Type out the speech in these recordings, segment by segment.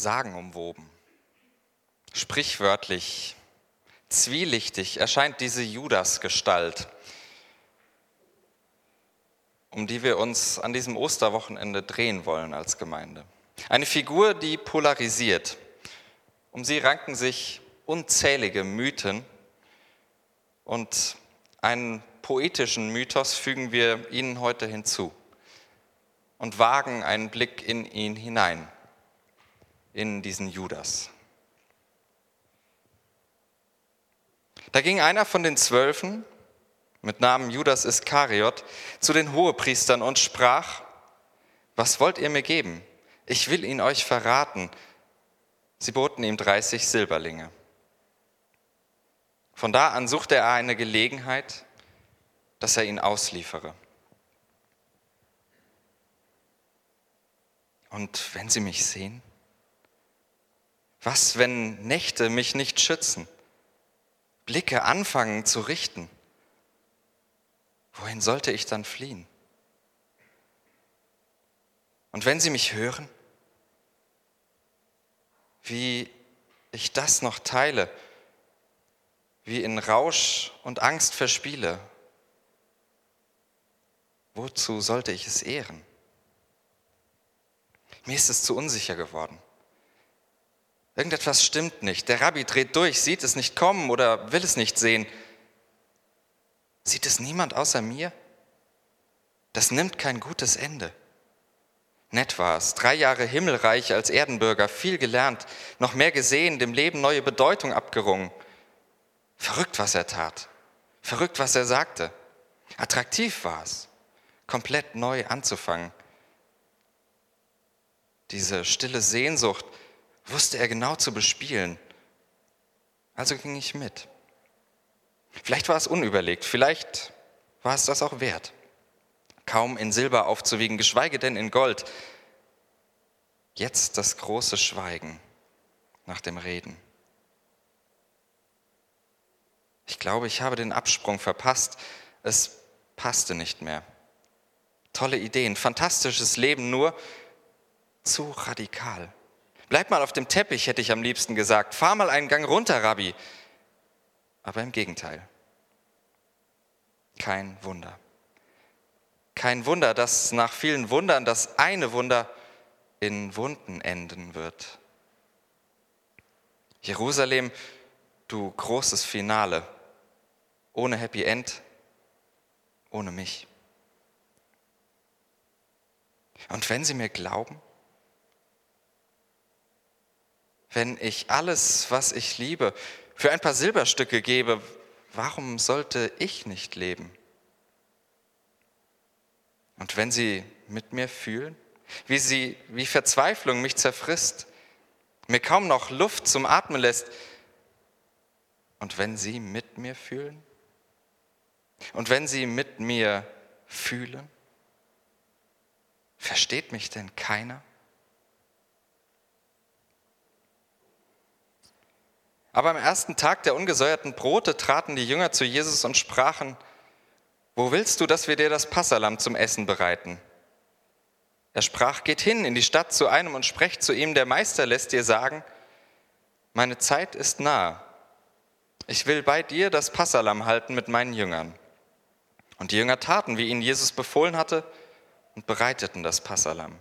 sagenumwoben. Sprichwörtlich, zwielichtig erscheint diese Judas-Gestalt, um die wir uns an diesem Osterwochenende drehen wollen als Gemeinde. Eine Figur, die polarisiert. Um sie ranken sich unzählige Mythen und einen poetischen Mythos fügen wir Ihnen heute hinzu und wagen einen Blick in ihn hinein, in diesen Judas. Da ging einer von den Zwölfen mit Namen Judas Iskariot zu den Hohepriestern und sprach, was wollt ihr mir geben? Ich will ihn euch verraten. Sie boten ihm 30 Silberlinge. Von da an suchte er eine Gelegenheit, dass er ihn ausliefere. Und wenn sie mich sehen? Was, wenn Nächte mich nicht schützen? Blicke anfangen zu richten? Wohin sollte ich dann fliehen? Und wenn sie mich hören, wie ich das noch teile, wie in Rausch und Angst verspiele, wozu sollte ich es ehren? Mir ist es zu unsicher geworden. Irgendetwas stimmt nicht. Der Rabbi dreht durch, sieht es nicht kommen oder will es nicht sehen. Sieht es niemand außer mir? Das nimmt kein gutes Ende. Nett war es, drei Jahre himmelreich als Erdenbürger, viel gelernt, noch mehr gesehen, dem Leben neue Bedeutung abgerungen. Verrückt, was er tat. Verrückt, was er sagte. Attraktiv war es, komplett neu anzufangen. Diese stille Sehnsucht wusste er genau zu bespielen. Also ging ich mit. Vielleicht war es unüberlegt, vielleicht war es das auch wert. Kaum in Silber aufzuwiegen, geschweige denn in Gold. Jetzt das große Schweigen nach dem Reden. Ich glaube, ich habe den Absprung verpasst. Es passte nicht mehr. Tolle Ideen, fantastisches Leben, nur zu radikal. Bleib mal auf dem Teppich, hätte ich am liebsten gesagt. Fahr mal einen Gang runter, Rabbi. Aber im Gegenteil. Kein Wunder. Kein Wunder, dass nach vielen Wundern das eine Wunder in Wunden enden wird. Jerusalem, du großes Finale, ohne Happy End, ohne mich. Und wenn Sie mir glauben, wenn ich alles, was ich liebe, für ein paar Silberstücke gebe, warum sollte ich nicht leben? Und wenn sie mit mir fühlen, wie, sie, wie Verzweiflung mich zerfrisst, mir kaum noch Luft zum Atmen lässt, und wenn sie mit mir fühlen, und wenn sie mit mir fühlen, versteht mich denn keiner? Aber am ersten Tag der ungesäuerten Brote traten die Jünger zu Jesus und sprachen, wo willst du, dass wir dir das Passalam zum Essen bereiten? Er sprach, geht hin in die Stadt zu einem und sprecht zu ihm, der Meister lässt dir sagen, meine Zeit ist nahe. Ich will bei dir das Passalam halten mit meinen Jüngern. Und die Jünger taten, wie ihnen Jesus befohlen hatte, und bereiteten das Passalam.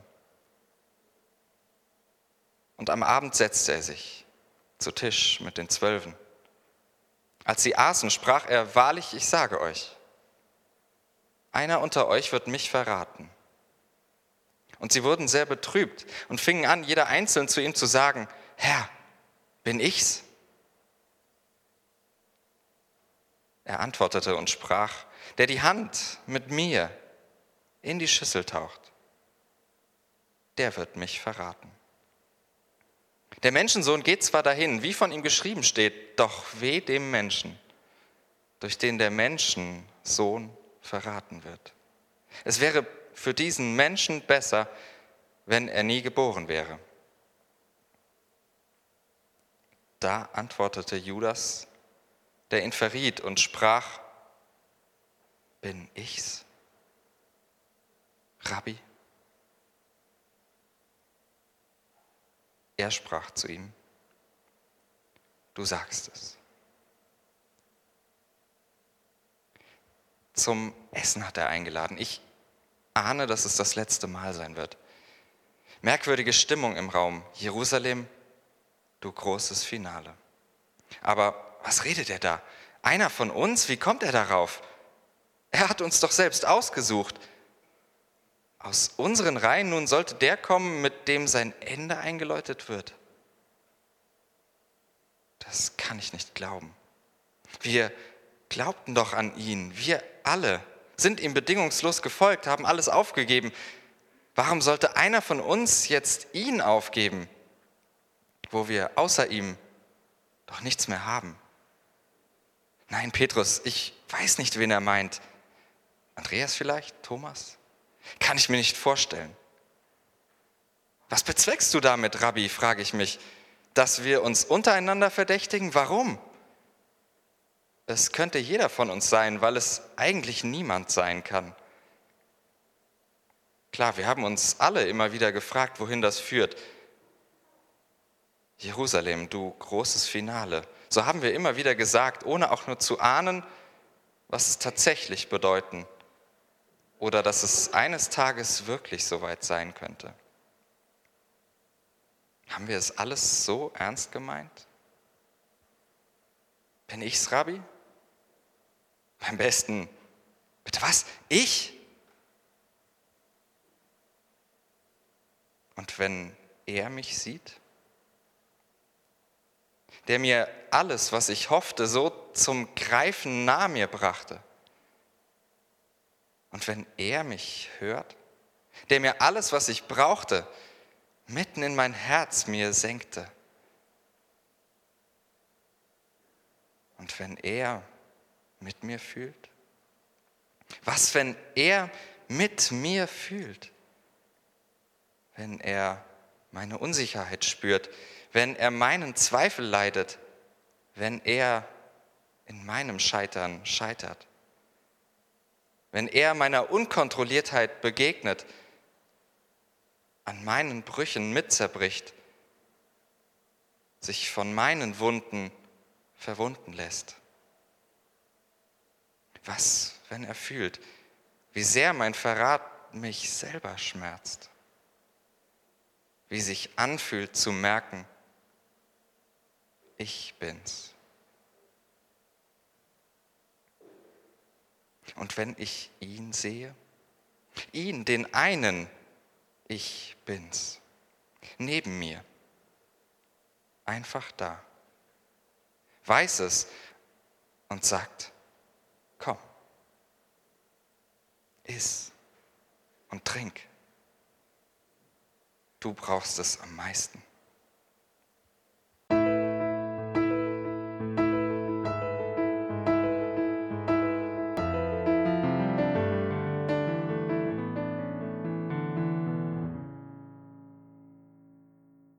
Und am Abend setzte er sich zu Tisch mit den Zwölfen. Als sie aßen, sprach er, wahrlich, ich sage euch, einer unter euch wird mich verraten. Und sie wurden sehr betrübt und fingen an, jeder einzeln zu ihm zu sagen, Herr, bin ich's? Er antwortete und sprach, der die Hand mit mir in die Schüssel taucht, der wird mich verraten. Der Menschensohn geht zwar dahin, wie von ihm geschrieben steht, doch weh dem Menschen, durch den der Menschensohn verraten wird. Es wäre für diesen Menschen besser, wenn er nie geboren wäre. Da antwortete Judas, der ihn verriet und sprach, bin ich's, Rabbi? Er sprach zu ihm, du sagst es. Zum Essen hat er eingeladen. Ich ahne, dass es das letzte Mal sein wird. Merkwürdige Stimmung im Raum. Jerusalem, du großes Finale. Aber was redet er da? Einer von uns? Wie kommt er darauf? Er hat uns doch selbst ausgesucht. Aus unseren Reihen nun sollte der kommen, mit dem sein Ende eingeläutet wird. Das kann ich nicht glauben. Wir glaubten doch an ihn. Wir alle sind ihm bedingungslos gefolgt, haben alles aufgegeben. Warum sollte einer von uns jetzt ihn aufgeben, wo wir außer ihm doch nichts mehr haben? Nein, Petrus, ich weiß nicht, wen er meint. Andreas vielleicht? Thomas? Kann ich mir nicht vorstellen. Was bezweckst du damit, Rabbi, frage ich mich, dass wir uns untereinander verdächtigen? Warum? Es könnte jeder von uns sein, weil es eigentlich niemand sein kann. Klar, wir haben uns alle immer wieder gefragt, wohin das führt. Jerusalem, du großes Finale. So haben wir immer wieder gesagt, ohne auch nur zu ahnen, was es tatsächlich bedeuten oder dass es eines Tages wirklich soweit sein könnte. Haben wir es alles so ernst gemeint? Bin ich's, Rabbi? Beim besten, bitte was? Ich? Und wenn er mich sieht, der mir alles, was ich hoffte, so zum Greifen nahe mir brachte, und wenn er mich hört, der mir alles, was ich brauchte, mitten in mein Herz mir senkte, und wenn er mit mir fühlt? Was, wenn er mit mir fühlt? Wenn er meine Unsicherheit spürt, wenn er meinen Zweifel leidet, wenn er in meinem Scheitern scheitert, wenn er meiner Unkontrolliertheit begegnet, an meinen Brüchen mitzerbricht, sich von meinen Wunden verwunden lässt. Was, wenn er fühlt, wie sehr mein Verrat mich selber schmerzt? Wie sich anfühlt zu merken, ich bin's. Und wenn ich ihn sehe, ihn, den einen, ich bin's, neben mir, einfach da, weiß es und sagt, komm, iss und trink. Du brauchst es am meisten.